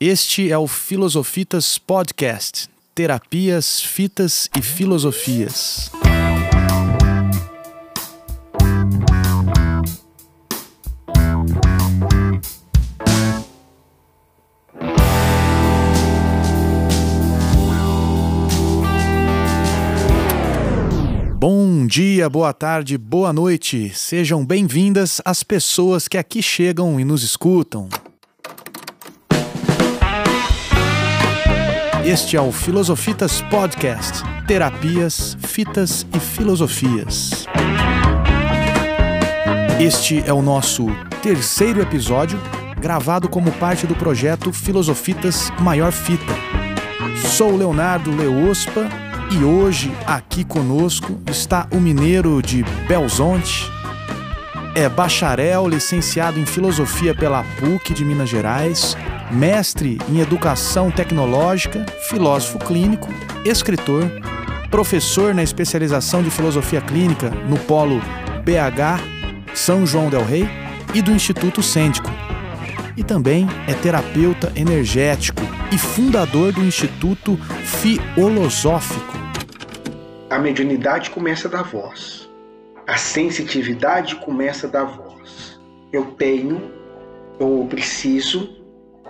Este é o Filosofitas Podcast Terapias, Fitas e Filosofias. Bom dia, boa tarde, boa noite. Sejam bem-vindas as pessoas que aqui chegam e nos escutam. Este é o Filosofitas Podcast Terapias, Fitas e Filosofias. Este é o nosso terceiro episódio, gravado como parte do projeto Filosofitas Maior Fita. Sou Leonardo Leospa e hoje aqui conosco está o mineiro de Belzonte. É bacharel, licenciado em Filosofia pela PUC de Minas Gerais, mestre em educação tecnológica, filósofo clínico, escritor, professor na especialização de filosofia clínica no Polo BH São João del Rei e do Instituto Sêndico. E também é terapeuta energético e fundador do Instituto Fiolosófico. A mediunidade começa da voz. A sensitividade começa da voz. Eu tenho ou preciso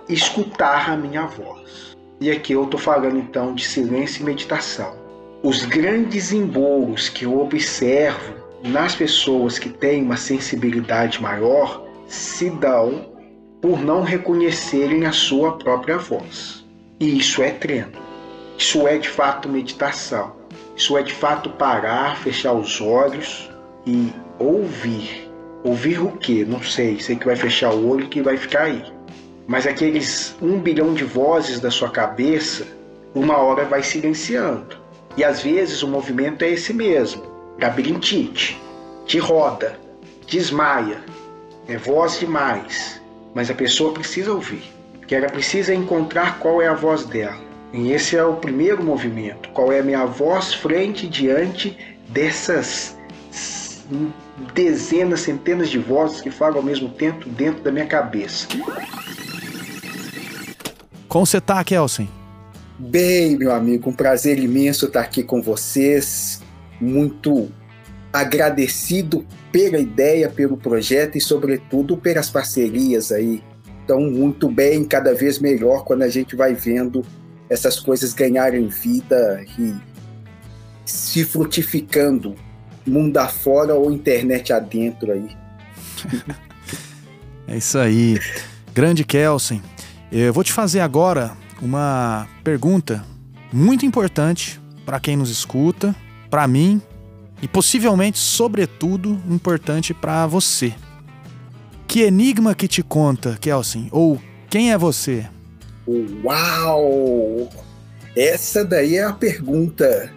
escutar a minha voz. E aqui eu estou falando então de silêncio e meditação. Os grandes embolos que eu observo nas pessoas que têm uma sensibilidade maior se dão por não reconhecerem a sua própria voz. E isso é treino. Isso é de fato meditação. Isso é de fato parar, fechar os olhos e ouvir. Ouvir o quê? Não sei. Sei que vai fechar o olho que vai ficar aí mas aqueles um bilhão de vozes da sua cabeça, uma hora vai silenciando. E às vezes o movimento é esse mesmo: labirintite, te roda, desmaia, é voz demais. Mas a pessoa precisa ouvir, porque ela precisa encontrar qual é a voz dela. E esse é o primeiro movimento: qual é a minha voz frente diante dessas dezenas, centenas de vozes que falam ao mesmo tempo dentro da minha cabeça. Como você tá, Kelsen? Bem, meu amigo, um prazer imenso estar aqui com vocês. Muito agradecido pela ideia, pelo projeto e, sobretudo, pelas parcerias aí. Então, muito bem, cada vez melhor quando a gente vai vendo essas coisas ganharem vida e se frutificando mundo afora ou internet adentro aí. é isso aí. Grande Kelsen. Eu vou te fazer agora uma pergunta muito importante para quem nos escuta, para mim e possivelmente, sobretudo, importante para você. Que enigma que te conta, Kelsen? Ou quem é você? Uau! Essa daí é a pergunta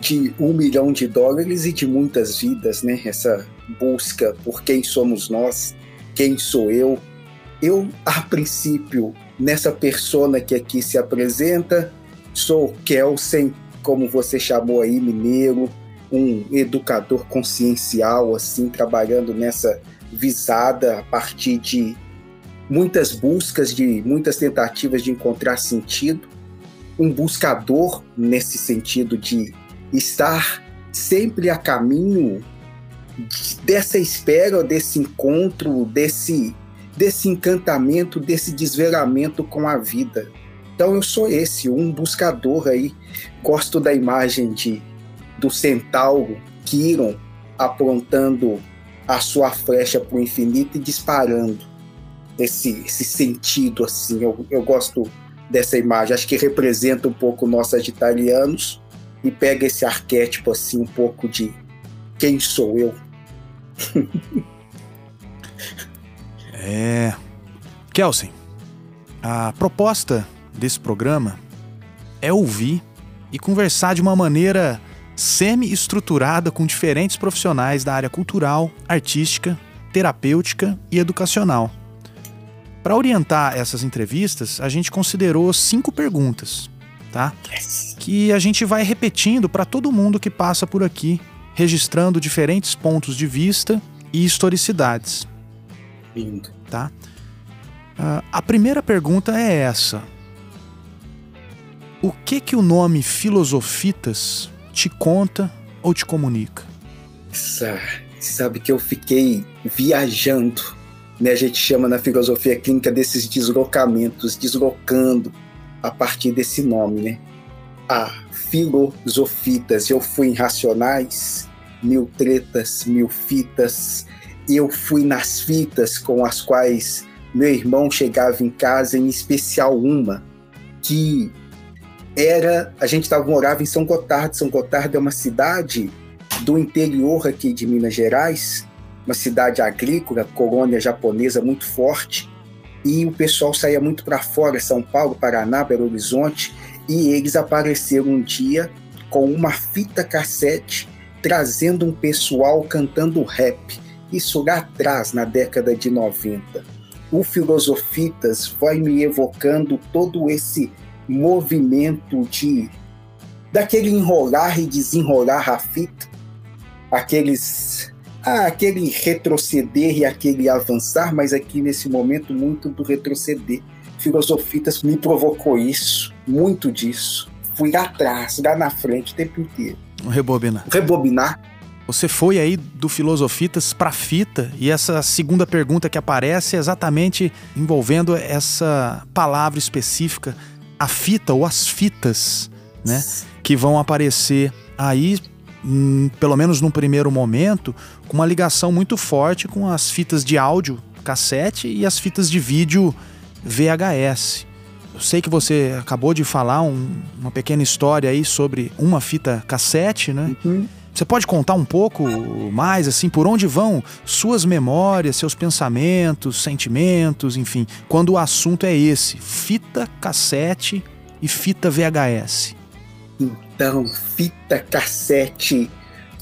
de um milhão de dólares e de muitas vidas, né? Essa busca por quem somos nós, quem sou eu. Eu, a princípio, nessa persona que aqui se apresenta. Sou Kelsen, como você chamou aí, mineiro, um educador consciencial, assim, trabalhando nessa visada a partir de muitas buscas, de muitas tentativas de encontrar sentido, um buscador nesse sentido de estar sempre a caminho dessa espera, desse encontro, desse desse encantamento, desse desvelamento com a vida. Então eu sou esse, um buscador aí. Gosto da imagem de do centauro Kiron apontando a sua flecha para o infinito e disparando. Esse, esse sentido assim, eu, eu gosto dessa imagem. Acho que representa um pouco nós italianos e pega esse arquétipo assim um pouco de quem sou eu. É. Kelsen, a proposta desse programa é ouvir e conversar de uma maneira semi-estruturada com diferentes profissionais da área cultural, artística, terapêutica e educacional. Para orientar essas entrevistas, a gente considerou cinco perguntas, tá? Que a gente vai repetindo para todo mundo que passa por aqui, registrando diferentes pontos de vista e historicidades. Lindo. Tá? Uh, a primeira pergunta é essa: O que que o nome Filosofitas te conta ou te comunica? Sabe que eu fiquei viajando, né? A gente chama na filosofia clínica desses deslocamentos, deslocando a partir desse nome, né? A filosofitas, eu fui em Racionais, mil tretas, mil fitas, eu fui nas fitas com as quais meu irmão chegava em casa, em especial uma, que era. A gente tava, morava em São Gotardo. São Gotardo é uma cidade do interior aqui de Minas Gerais, uma cidade agrícola, colônia japonesa muito forte, e o pessoal saía muito para fora, São Paulo, Paraná, Belo Horizonte, e eles apareceram um dia com uma fita cassete trazendo um pessoal cantando rap. Isso lá atrás, na década de 90 o Filosofitas vai me evocando todo esse movimento de daquele enrolar e desenrolar a fita, aqueles ah, aquele retroceder e aquele avançar, mas aqui nesse momento muito do retroceder. Filosofitas me provocou isso, muito disso. Fui lá atrás, lá na frente o tempo inteiro. Rebobinar. Rebobinar você foi aí do Filosofitas para fita e essa segunda pergunta que aparece é exatamente envolvendo essa palavra específica, a fita ou as fitas, né? Que vão aparecer aí, hum, pelo menos num primeiro momento, com uma ligação muito forte com as fitas de áudio cassete e as fitas de vídeo VHS. Eu sei que você acabou de falar um, uma pequena história aí sobre uma fita cassete, né? Uhum. Você pode contar um pouco mais, assim, por onde vão suas memórias, seus pensamentos, sentimentos, enfim, quando o assunto é esse: fita cassete e fita VHS? Então, fita cassete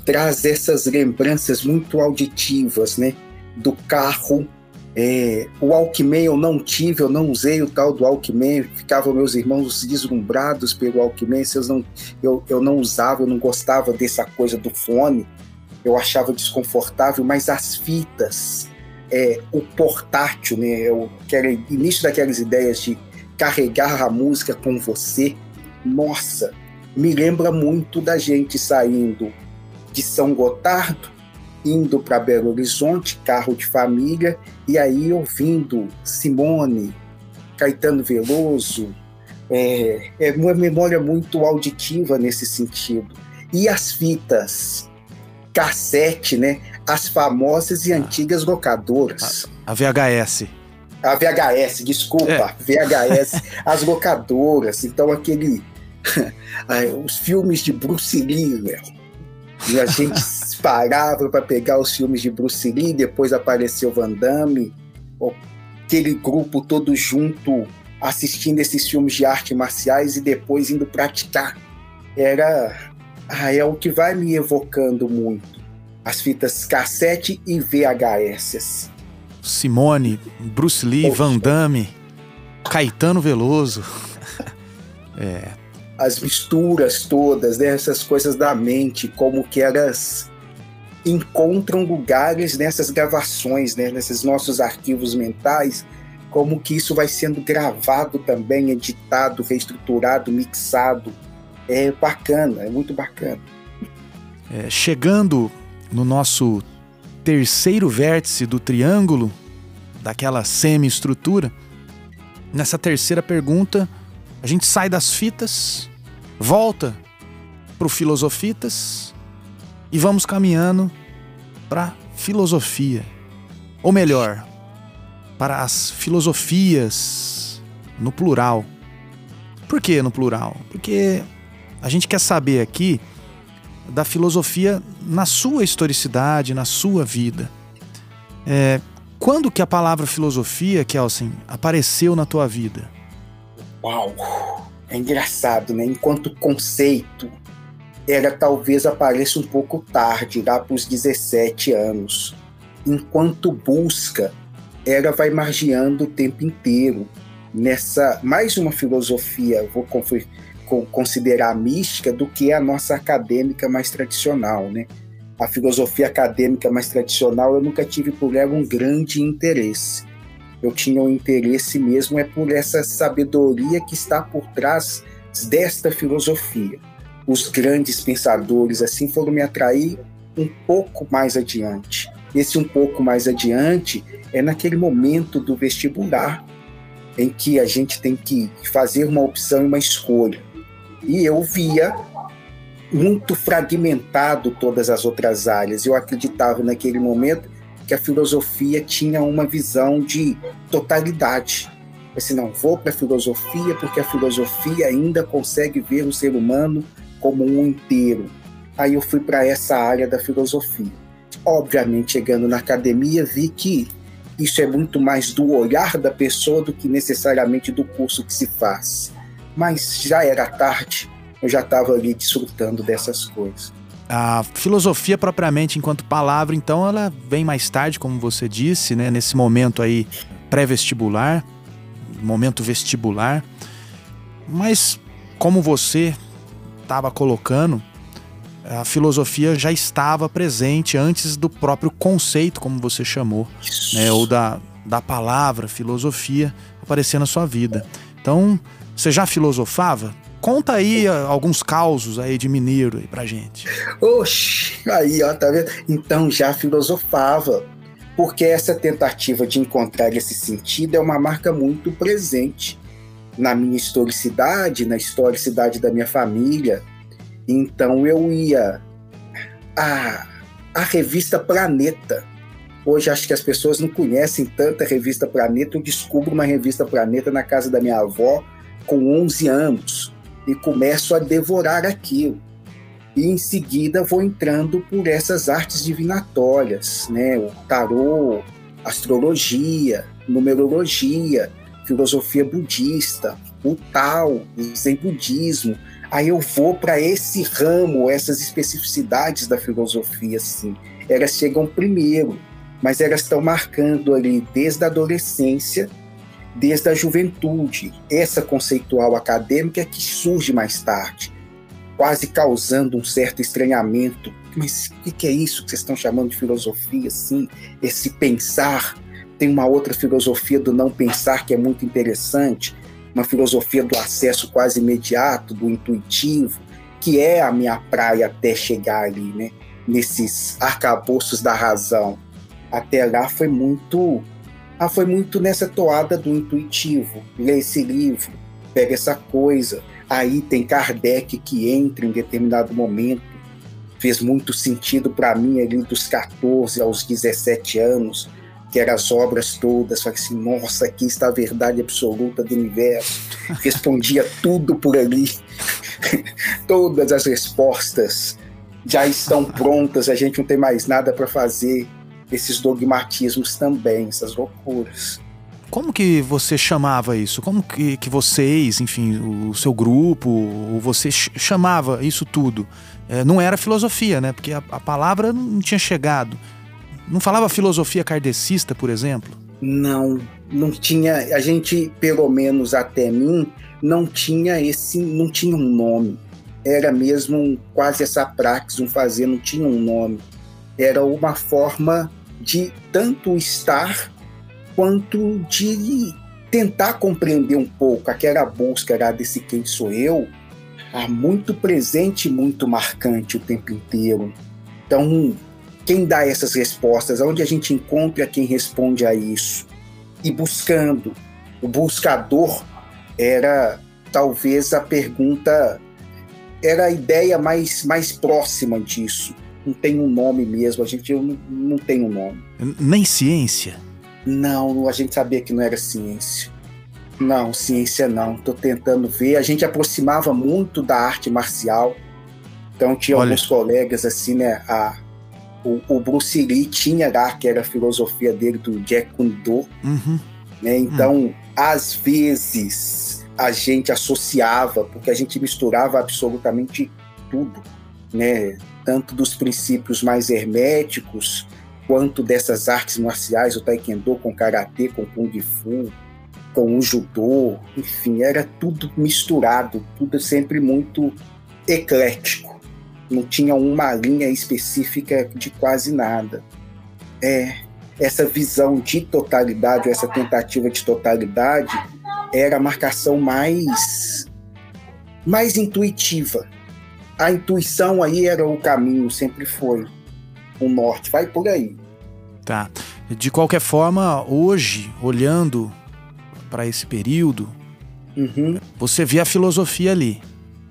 traz essas lembranças muito auditivas, né? Do carro é, o Walkman eu não tive, eu não usei o tal do Walkman, ficavam meus irmãos deslumbrados pelo Walkman, se eu, não, eu, eu não usava, eu não gostava dessa coisa do fone, eu achava desconfortável, mas as fitas, é, o portátil, né, eu, início daquelas ideias de carregar a música com você, nossa, me lembra muito da gente saindo de São Gotardo indo para Belo Horizonte, carro de família, e aí ouvindo Simone, Caetano Veloso, é, é uma memória muito auditiva nesse sentido. E as fitas cassete, né? As famosas e antigas locadoras. A, a VHS. A VHS, desculpa, é. VHS, as locadoras. Então aquele os filmes de Bruce Lee, né? E a gente parava para pegar os filmes de Bruce Lee, depois apareceu Van Damme, aquele grupo todo junto assistindo esses filmes de artes marciais e depois indo praticar. Era ah, é o que vai me evocando muito. As fitas cassete e VHS. Simone, Bruce Lee, Poxa. Van Damme, Caetano Veloso. é, as misturas todas, né? essas coisas da mente, como que elas encontram lugares nessas gravações, né? nesses nossos arquivos mentais, como que isso vai sendo gravado também, editado, reestruturado, mixado. É bacana, é muito bacana. É, chegando no nosso terceiro vértice do triângulo, daquela semi-estrutura, nessa terceira pergunta, a gente sai das fitas volta para o Filosofitas e vamos caminhando para filosofia. Ou melhor, para as filosofias no plural. Por que no plural? Porque a gente quer saber aqui da filosofia na sua historicidade, na sua vida. É, quando que a palavra filosofia, Kelsen, apareceu na tua vida? Uau! é engraçado, né? Enquanto conceito, era talvez apareça um pouco tarde, lá para os 17 anos. Enquanto busca, era vai margeando o tempo inteiro nessa mais uma filosofia, vou considerar mística do que a nossa acadêmica mais tradicional, né? A filosofia acadêmica mais tradicional eu nunca tive por ela um grande interesse. Eu tinha um interesse mesmo é por essa sabedoria que está por trás desta filosofia. Os grandes pensadores assim foram me atrair um pouco mais adiante. Esse um pouco mais adiante é naquele momento do vestibular em que a gente tem que fazer uma opção e uma escolha. E eu via muito fragmentado todas as outras áreas. Eu acreditava naquele momento que a filosofia tinha uma visão de totalidade. Assim, não vou para a filosofia porque a filosofia ainda consegue ver o ser humano como um inteiro. Aí eu fui para essa área da filosofia. Obviamente, chegando na academia, vi que isso é muito mais do olhar da pessoa do que necessariamente do curso que se faz. Mas já era tarde, eu já estava ali desfrutando dessas coisas. A filosofia propriamente enquanto palavra, então, ela vem mais tarde, como você disse, né? Nesse momento aí pré-vestibular, momento vestibular. Mas como você estava colocando, a filosofia já estava presente antes do próprio conceito, como você chamou, né? Ou da, da palavra filosofia aparecer na sua vida. Então, você já filosofava? Conta aí alguns causos aí de mineiro aí pra gente. Oxi, aí ó, tá vendo? Então já filosofava, porque essa tentativa de encontrar esse sentido é uma marca muito presente na minha historicidade, na historicidade da minha família. Então eu ia a, a revista Planeta. Hoje acho que as pessoas não conhecem tanta revista Planeta. Eu descubro uma revista Planeta na casa da minha avó com 11 anos e começo a devorar aquilo. E em seguida vou entrando por essas artes divinatórias, né? O tarô, astrologia, numerologia, filosofia budista, o Tao, o Zen budismo. Aí eu vou para esse ramo, essas especificidades da filosofia, assim. Elas chegam primeiro, mas elas estão marcando ali desde a adolescência desde a juventude. Essa conceitual acadêmica que surge mais tarde, quase causando um certo estranhamento. Mas o que é isso que vocês estão chamando de filosofia? Assim, esse pensar. Tem uma outra filosofia do não pensar que é muito interessante, uma filosofia do acesso quase imediato, do intuitivo, que é a minha praia até chegar ali, né? Nesses arcabouços da razão. Até lá foi muito ah, foi muito nessa toada do intuitivo. Lê esse livro, pega essa coisa. Aí tem Kardec que entra em determinado momento. Fez muito sentido para mim ali dos 14 aos 17 anos, que eram as obras todas. Falei assim, nossa, aqui está a verdade absoluta do universo. Respondia tudo por ali. Todas as respostas já estão prontas, a gente não tem mais nada para fazer esses dogmatismos também, essas loucuras. Como que você chamava isso? Como que, que vocês, enfim, o seu grupo, você chamava isso tudo? É, não era filosofia, né? Porque a, a, palavra não tinha chegado. Não falava filosofia kardecista, por exemplo? Não, não tinha. A gente, pelo menos até mim, não tinha esse, não tinha um nome. Era mesmo quase essa praxis, um fazer, não tinha um nome. Era uma forma de tanto estar quanto de tentar compreender um pouco aquela busca era desse quem sou eu, ah, muito presente, muito marcante o tempo inteiro. Então, quem dá essas respostas? Onde a gente encontra quem responde a isso? E buscando. O buscador era talvez a pergunta, era a ideia mais, mais próxima disso não tem um nome mesmo. A gente não, não tem um nome. Nem ciência? Não, a gente sabia que não era ciência. Não, ciência não. Estou tentando ver. A gente aproximava muito da arte marcial. Então tinha Olha. alguns colegas assim, né? A, o, o, Bruce Lee tinha lá, que era a filosofia dele do Jack Kune uhum. né? Então, uhum. às vezes, a gente associava, porque a gente misturava absolutamente tudo, né? tanto dos princípios mais herméticos, quanto dessas artes marciais, o taekwondo com karatê, com kung fu, com o judô, enfim, era tudo misturado, tudo sempre muito eclético. Não tinha uma linha específica de quase nada. É, essa visão de totalidade, essa tentativa de totalidade, era a marcação mais, mais intuitiva. A intuição aí era o caminho, sempre foi. O norte, vai por aí. Tá. De qualquer forma, hoje, olhando para esse período, uhum. você vê a filosofia ali.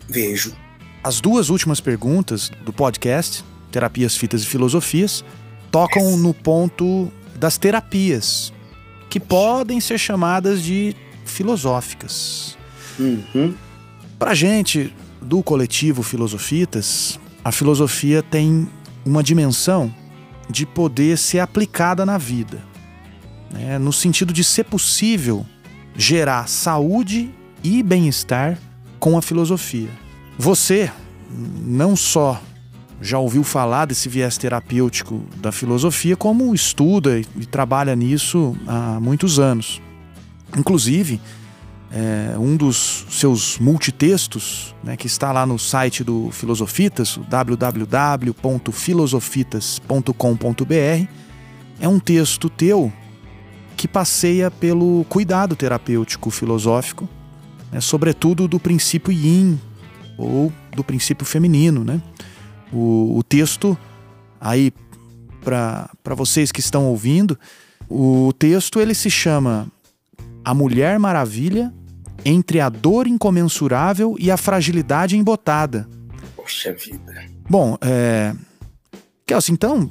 Vejo. As duas últimas perguntas do podcast, Terapias, Fitas e Filosofias, tocam no ponto das terapias, que podem ser chamadas de filosóficas. Uhum. Pra gente, do coletivo Filosofitas, a filosofia tem uma dimensão de poder ser aplicada na vida. Né? No sentido de ser possível gerar saúde e bem-estar com a filosofia. Você não só já ouviu falar desse viés terapêutico da filosofia, como estuda e trabalha nisso há muitos anos. Inclusive, é, um dos seus multitextos, né, que está lá no site do Filosofitas, www.filosofitas.com.br, é um texto teu que passeia pelo cuidado terapêutico filosófico, né, sobretudo do princípio yin ou do princípio feminino. Né? O, o texto, aí para vocês que estão ouvindo, o texto ele se chama A Mulher Maravilha entre a dor incomensurável e a fragilidade embotada. Poxa vida. Bom, é... Kelsey, então,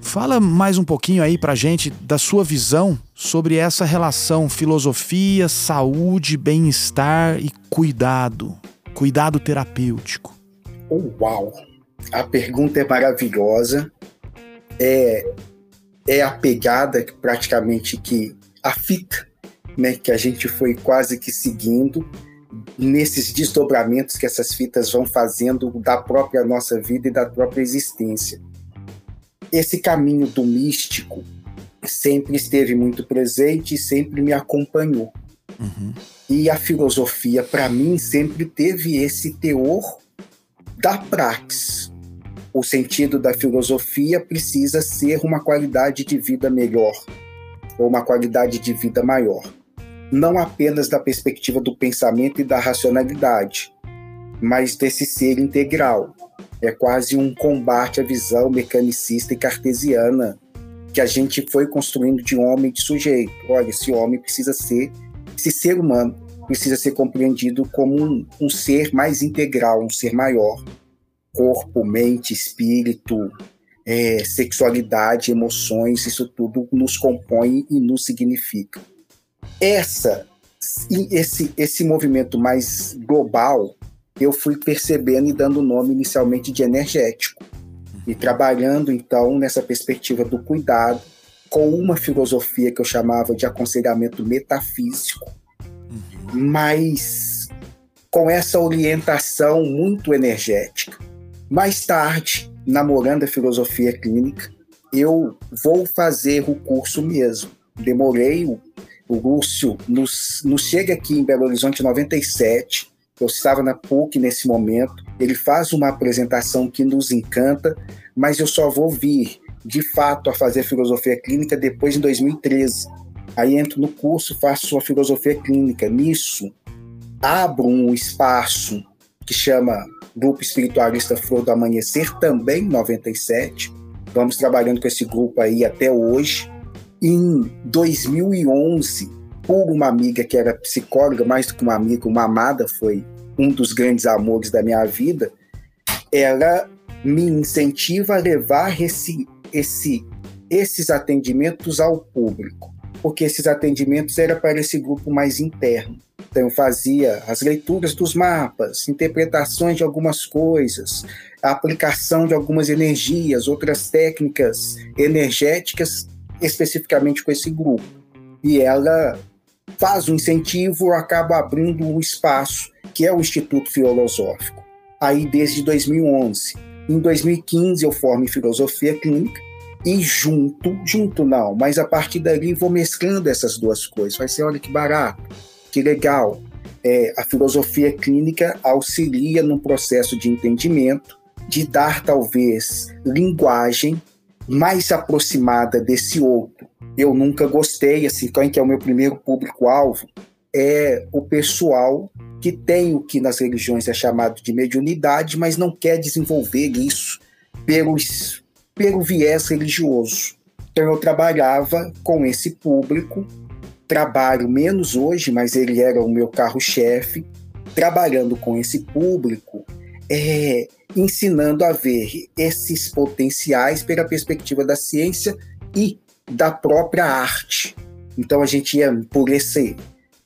fala mais um pouquinho aí pra gente da sua visão sobre essa relação filosofia, saúde, bem-estar e cuidado, cuidado terapêutico. Oh, uau! A pergunta é maravilhosa. É, é a pegada praticamente que a fita né, que a gente foi quase que seguindo nesses desdobramentos que essas fitas vão fazendo da própria nossa vida e da própria existência. Esse caminho do místico sempre esteve muito presente e sempre me acompanhou. Uhum. E a filosofia, para mim, sempre teve esse teor da praxis. O sentido da filosofia precisa ser uma qualidade de vida melhor, ou uma qualidade de vida maior não apenas da perspectiva do pensamento e da racionalidade, mas desse ser integral. É quase um combate à visão mecanicista e cartesiana que a gente foi construindo de homem e de sujeito. Olha, esse homem precisa ser, esse ser humano precisa ser compreendido como um, um ser mais integral, um ser maior. Corpo, mente, espírito, é, sexualidade, emoções, isso tudo nos compõe e nos significa essa esse esse movimento mais global eu fui percebendo e dando nome inicialmente de energético e trabalhando então nessa perspectiva do cuidado com uma filosofia que eu chamava de aconselhamento metafísico, mas com essa orientação muito energética. Mais tarde, namorando a filosofia clínica, eu vou fazer o curso mesmo. Demorei o Lúcio nos, nos chega aqui em Belo Horizonte em 97. Eu estava na PUC nesse momento. Ele faz uma apresentação que nos encanta, mas eu só vou vir de fato a fazer filosofia clínica depois em 2013. Aí entro no curso, faço sua filosofia clínica. Nisso, abro um espaço que chama Grupo Espiritualista Flor do Amanhecer, também em 97. Vamos trabalhando com esse grupo aí até hoje. Em 2011, por uma amiga que era psicóloga, mais do que uma amiga, uma amada, foi um dos grandes amores da minha vida, ela me incentiva a levar esse, esse, esses atendimentos ao público, porque esses atendimentos eram para esse grupo mais interno. Então, eu fazia as leituras dos mapas, interpretações de algumas coisas, a aplicação de algumas energias, outras técnicas energéticas especificamente com esse grupo. E ela faz um incentivo, acaba abrindo um espaço, que é o Instituto Filosófico, aí desde 2011. Em 2015 eu formo em Filosofia Clínica e junto, junto não, mas a partir dali vou mesclando essas duas coisas. Vai ser, olha que barato, que legal. É, a filosofia clínica auxilia no processo de entendimento, de dar talvez linguagem mais aproximada desse outro. Eu nunca gostei, assim, quem que é o meu primeiro público-alvo é o pessoal que tem o que nas religiões é chamado de mediunidade, mas não quer desenvolver isso pelo, pelo viés religioso. Então eu trabalhava com esse público, trabalho menos hoje, mas ele era o meu carro-chefe, trabalhando com esse público, é, ensinando a ver esses potenciais pela perspectiva da ciência e da própria arte. Então a gente ia por esse,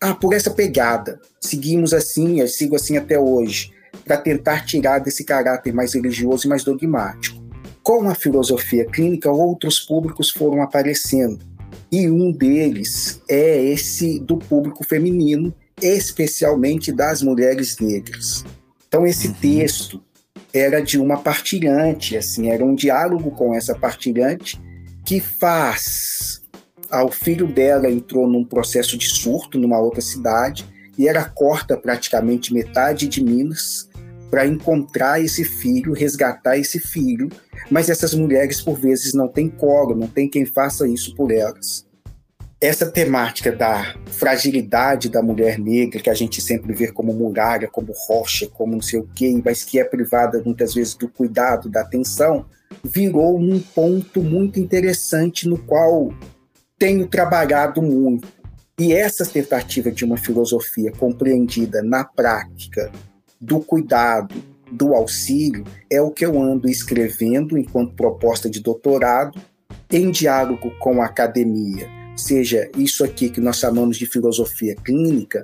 ah, por essa pegada. Seguimos assim, eu sigo assim até hoje, para tentar tirar desse caráter mais religioso e mais dogmático. Com a filosofia clínica, outros públicos foram aparecendo. E um deles é esse do público feminino, especialmente das mulheres negras. Então esse uhum. texto era de uma partilhante, assim, era um diálogo com essa partilhante que faz ao filho dela entrou num processo de surto numa outra cidade e ela corta praticamente metade de Minas para encontrar esse filho, resgatar esse filho, mas essas mulheres por vezes não têm colo, não tem quem faça isso por elas. Essa temática da fragilidade da mulher negra, que a gente sempre vê como muralha, como rocha, como não sei o quê, mas que é privada muitas vezes do cuidado, da atenção, virou um ponto muito interessante no qual tenho trabalhado muito. E essa tentativa de uma filosofia compreendida na prática do cuidado, do auxílio, é o que eu ando escrevendo enquanto proposta de doutorado, em diálogo com a academia seja isso aqui que nós chamamos de filosofia clínica,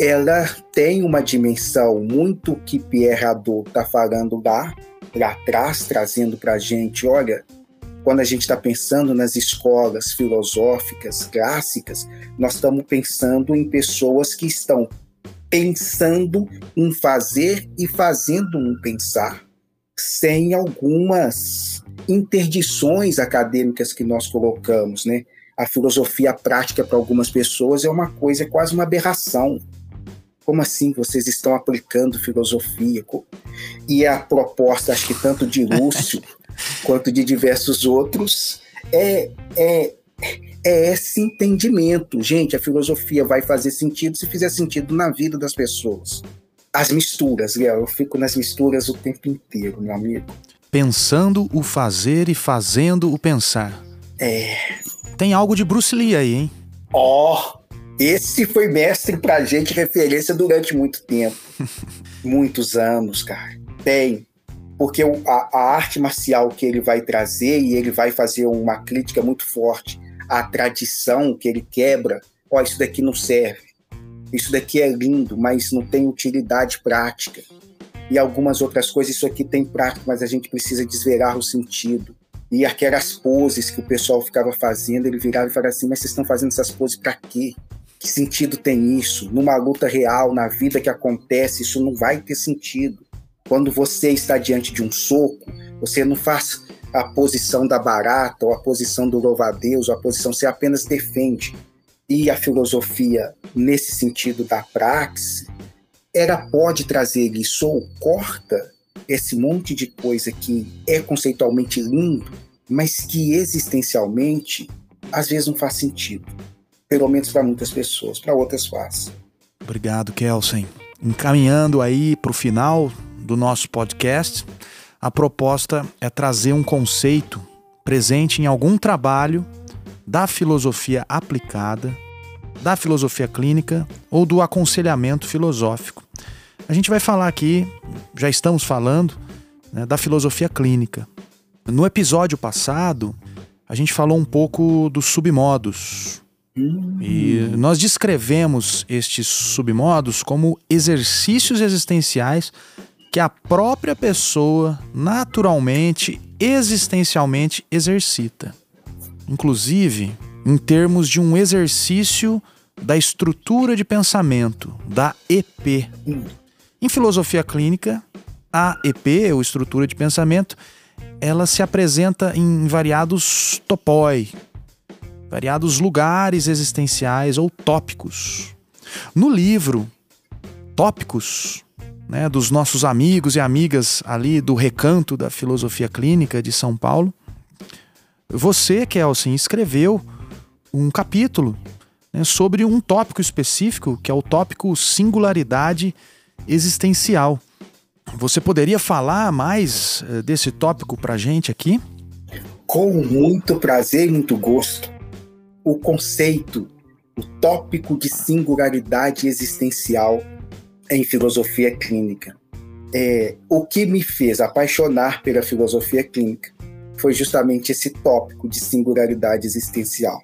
ela tem uma dimensão muito que Pierre Hadot está falando lá, lá atrás, trazendo para a gente, olha, quando a gente está pensando nas escolas filosóficas clássicas, nós estamos pensando em pessoas que estão pensando em fazer e fazendo um pensar, sem algumas interdições acadêmicas que nós colocamos, né? a filosofia prática para algumas pessoas é uma coisa, é quase uma aberração. Como assim vocês estão aplicando filosofia? E a proposta, acho que tanto de Lúcio quanto de diversos outros, é, é, é esse entendimento. Gente, a filosofia vai fazer sentido se fizer sentido na vida das pessoas. As misturas, Léo, eu fico nas misturas o tempo inteiro, meu amigo. Pensando o fazer e fazendo o pensar. É, tem algo de Bruce Lee aí, hein? Ó, oh, esse foi mestre pra gente, referência durante muito tempo. Muitos anos, cara. Tem. Porque a, a arte marcial que ele vai trazer e ele vai fazer uma crítica muito forte à tradição que ele quebra. Ó, isso daqui não serve. Isso daqui é lindo, mas não tem utilidade prática. E algumas outras coisas, isso aqui tem prática, mas a gente precisa desverar o sentido. E aquelas poses que o pessoal ficava fazendo, ele virava e falava assim: Mas vocês estão fazendo essas poses para quê? Que sentido tem isso? Numa luta real, na vida que acontece, isso não vai ter sentido. Quando você está diante de um soco, você não faz a posição da barata, ou a posição do louva-a-Deus, ou a posição, você apenas defende. E a filosofia, nesse sentido da praxe, ela pode trazer isso ou corta esse monte de coisa que é conceitualmente lindo, mas que existencialmente às vezes não faz sentido. Pelo menos para muitas pessoas, para outras faz. Obrigado, Kelsen. Encaminhando aí para o final do nosso podcast, a proposta é trazer um conceito presente em algum trabalho da filosofia aplicada, da filosofia clínica ou do aconselhamento filosófico a gente vai falar aqui, já estamos falando, né, da filosofia clínica. No episódio passado, a gente falou um pouco dos submodos. E nós descrevemos estes submodos como exercícios existenciais que a própria pessoa naturalmente, existencialmente exercita. Inclusive, em termos de um exercício da estrutura de pensamento, da EP. Em filosofia clínica, a EP, ou estrutura de pensamento, ela se apresenta em variados topoi, variados lugares existenciais ou tópicos. No livro Tópicos, né, dos nossos amigos e amigas ali do recanto da filosofia clínica de São Paulo, Você, Kelsen, escreveu um capítulo né, sobre um tópico específico, que é o tópico singularidade existencial. Você poderia falar mais eh, desse tópico para a gente aqui? Com muito prazer e muito gosto. O conceito, o tópico de singularidade existencial em filosofia clínica. É, o que me fez apaixonar pela filosofia clínica foi justamente esse tópico de singularidade existencial.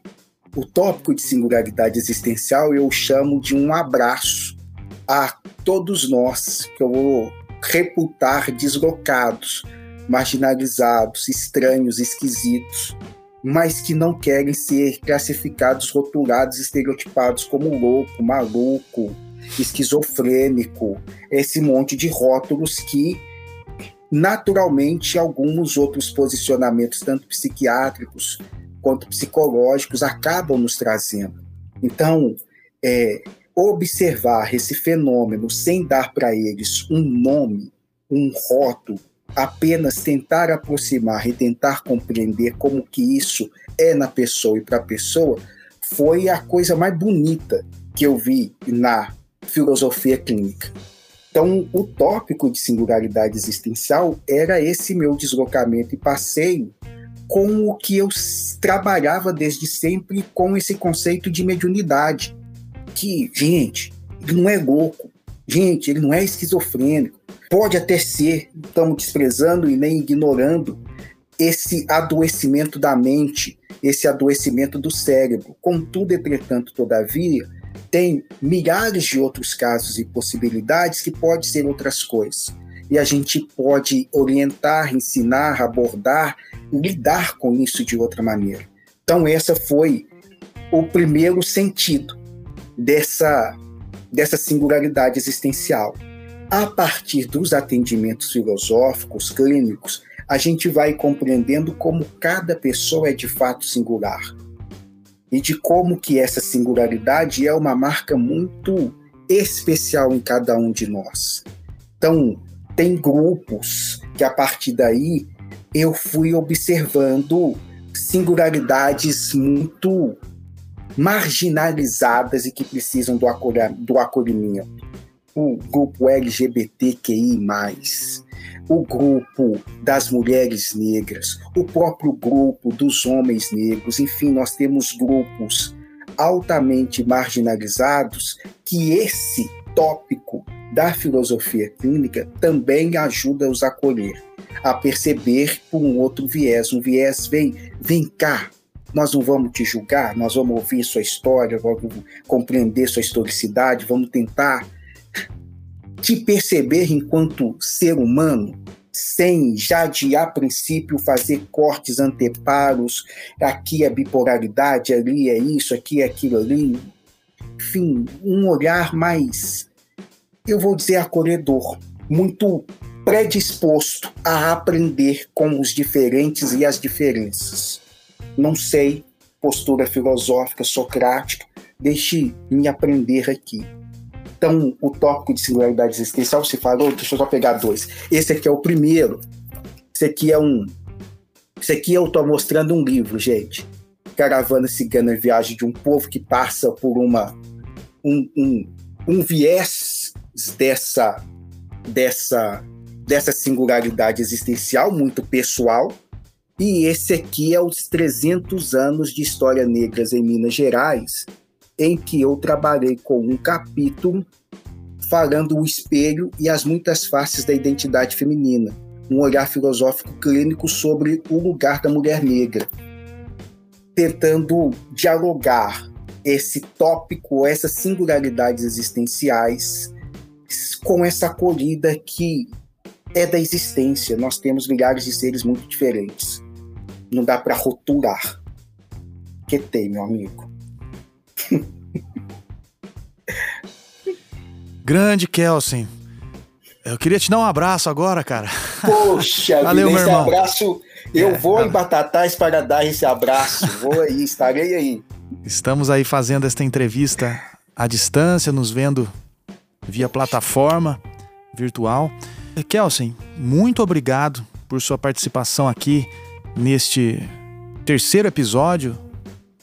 O tópico de singularidade existencial eu chamo de um abraço a todos nós, que eu vou reputar deslocados, marginalizados, estranhos, esquisitos, mas que não querem ser classificados, rotulados, estereotipados como louco, maluco, esquizofrênico, esse monte de rótulos que naturalmente alguns outros posicionamentos, tanto psiquiátricos quanto psicológicos, acabam nos trazendo. Então, é, observar esse fenômeno sem dar para eles um nome, um rótulo, apenas tentar aproximar e tentar compreender como que isso é na pessoa e para a pessoa, foi a coisa mais bonita que eu vi na filosofia clínica. Então, o tópico de singularidade existencial era esse meu deslocamento e passeio com o que eu trabalhava desde sempre com esse conceito de mediunidade. Que, gente, ele não é louco, gente, ele não é esquizofrênico. Pode até ser, estamos desprezando e nem ignorando esse adoecimento da mente, esse adoecimento do cérebro. Contudo, entretanto, todavia, tem milhares de outros casos e possibilidades que pode ser outras coisas. E a gente pode orientar, ensinar, abordar, lidar com isso de outra maneira. Então, essa foi o primeiro sentido dessa, dessa singularidade existencial. A partir dos atendimentos filosóficos, clínicos, a gente vai compreendendo como cada pessoa é de fato singular e de como que essa singularidade é uma marca muito especial em cada um de nós. Então, tem grupos que a partir daí eu fui observando singularidades muito marginalizadas e que precisam do, do acolhimento. O grupo LGBTQI, o grupo das mulheres negras, o próprio grupo dos homens negros, enfim, nós temos grupos altamente marginalizados que esse tópico da filosofia clínica também ajuda os a acolher, a perceber por um outro viés, um viés vem, vem cá, nós não vamos te julgar, nós vamos ouvir sua história, vamos compreender sua historicidade, vamos tentar te perceber enquanto ser humano, sem já de a princípio fazer cortes anteparos, aqui é bipolaridade, ali é isso, aqui é aquilo ali. Enfim, um olhar mais, eu vou dizer, acolhedor, muito predisposto a aprender com os diferentes e as diferenças. Não sei, postura filosófica, socrática, deixe me aprender aqui. Então, o tópico de singularidade existencial se falou, deixa eu só pegar dois. Esse aqui é o primeiro. Esse aqui é um. Esse aqui eu estou mostrando um livro, gente. Caravana Cigana Viagem de um Povo que passa por uma. um, um, um viés dessa, dessa, dessa singularidade existencial muito pessoal. E esse aqui é os 300 anos de história negras em Minas Gerais, em que eu trabalhei com um capítulo falando o espelho e as muitas faces da identidade feminina, um olhar filosófico clínico sobre o lugar da mulher negra, tentando dialogar esse tópico, essas singularidades existenciais com essa acolhida que é da existência. Nós temos milhares de seres muito diferentes. Não dá para rotular. Que tem, meu amigo. Grande Kelsen. Eu queria te dar um abraço agora, cara. Poxa, Valeu, esse irmão. abraço. Eu é, vou em Batatais para dar esse abraço. Vou aí, estarei aí. Estamos aí fazendo esta entrevista à distância, nos vendo via plataforma virtual. Kelsen, muito obrigado por sua participação aqui neste terceiro episódio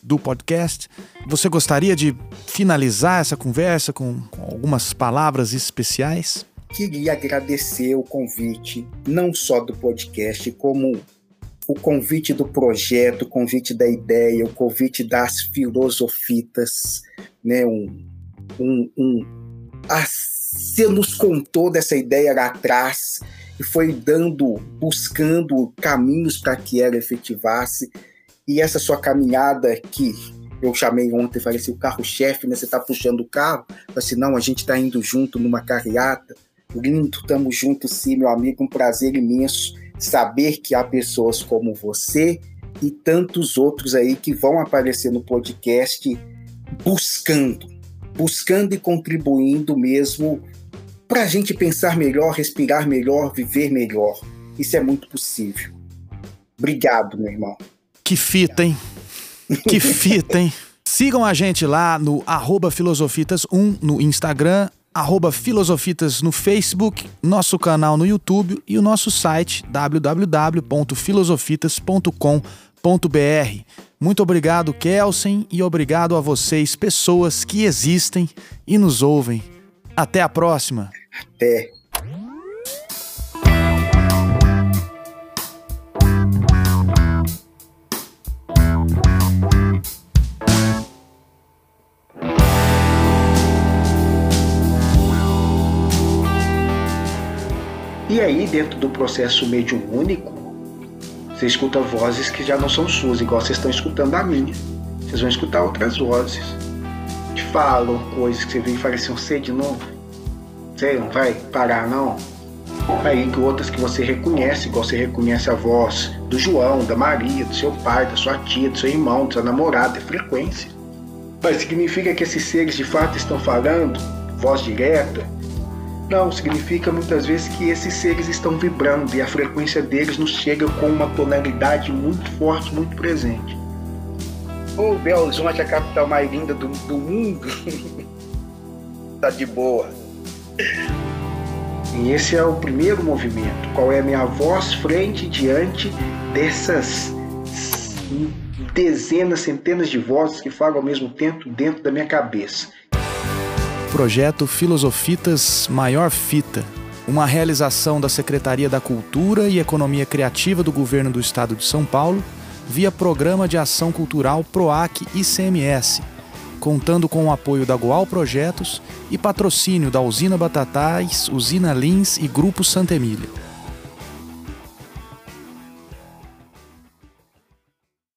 do podcast. Você gostaria de finalizar essa conversa com, algumas palavras especiais? Queria agradecer o convite, não só do podcast, como o convite do projeto, o convite da ideia, o convite das filosofitas, né? Um, um, um, você nos contou dessa ideia lá atrás e foi dando, buscando caminhos para que ela efetivasse. E essa sua caminhada que eu chamei ontem, falei assim, o carro-chefe, né? Você está puxando o carro? Falei assim, não, a gente está indo junto numa carreata. Lindo, estamos juntos sim, meu amigo, um prazer imenso saber que há pessoas como você e tantos outros aí que vão aparecer no podcast buscando, buscando e contribuindo mesmo para a gente pensar melhor, respirar melhor, viver melhor. Isso é muito possível. Obrigado, meu irmão. Que fita, hein? Que fita, hein? Sigam a gente lá no filosofitas1 no Instagram, arroba Filosofitas no Facebook, nosso canal no YouTube e o nosso site www.filosofitas.com.br. Muito obrigado, Kelsen, e obrigado a vocês, pessoas que existem e nos ouvem. Até a próxima. Até. E aí, dentro do processo mediúnico, você escuta vozes que já não são suas, igual vocês estão escutando a minha. Vocês vão escutar outras vozes que falam coisas que você vê e fala assim, você de novo? Você não vai parar, não? Aí outras que você reconhece, igual você reconhece a voz do João, da Maria, do seu pai, da sua tia, do seu irmão, do seu namorado, é frequência. Mas significa que esses seres de fato estão falando, voz direta, não, significa muitas vezes que esses seres estão vibrando e a frequência deles nos chega com uma tonalidade muito forte, muito presente. Ô, oh, Belo Horizonte, a capital mais linda do, do mundo. tá de boa. E esse é o primeiro movimento. Qual é a minha voz frente diante dessas dezenas, centenas de vozes que falam ao mesmo tempo dentro da minha cabeça? Projeto Filosofitas Maior Fita, uma realização da Secretaria da Cultura e Economia Criativa do Governo do Estado de São Paulo, via Programa de Ação Cultural PROAC ICMS, contando com o apoio da Goal Projetos e patrocínio da Usina Batatais, Usina Lins e Grupo Santa Emília.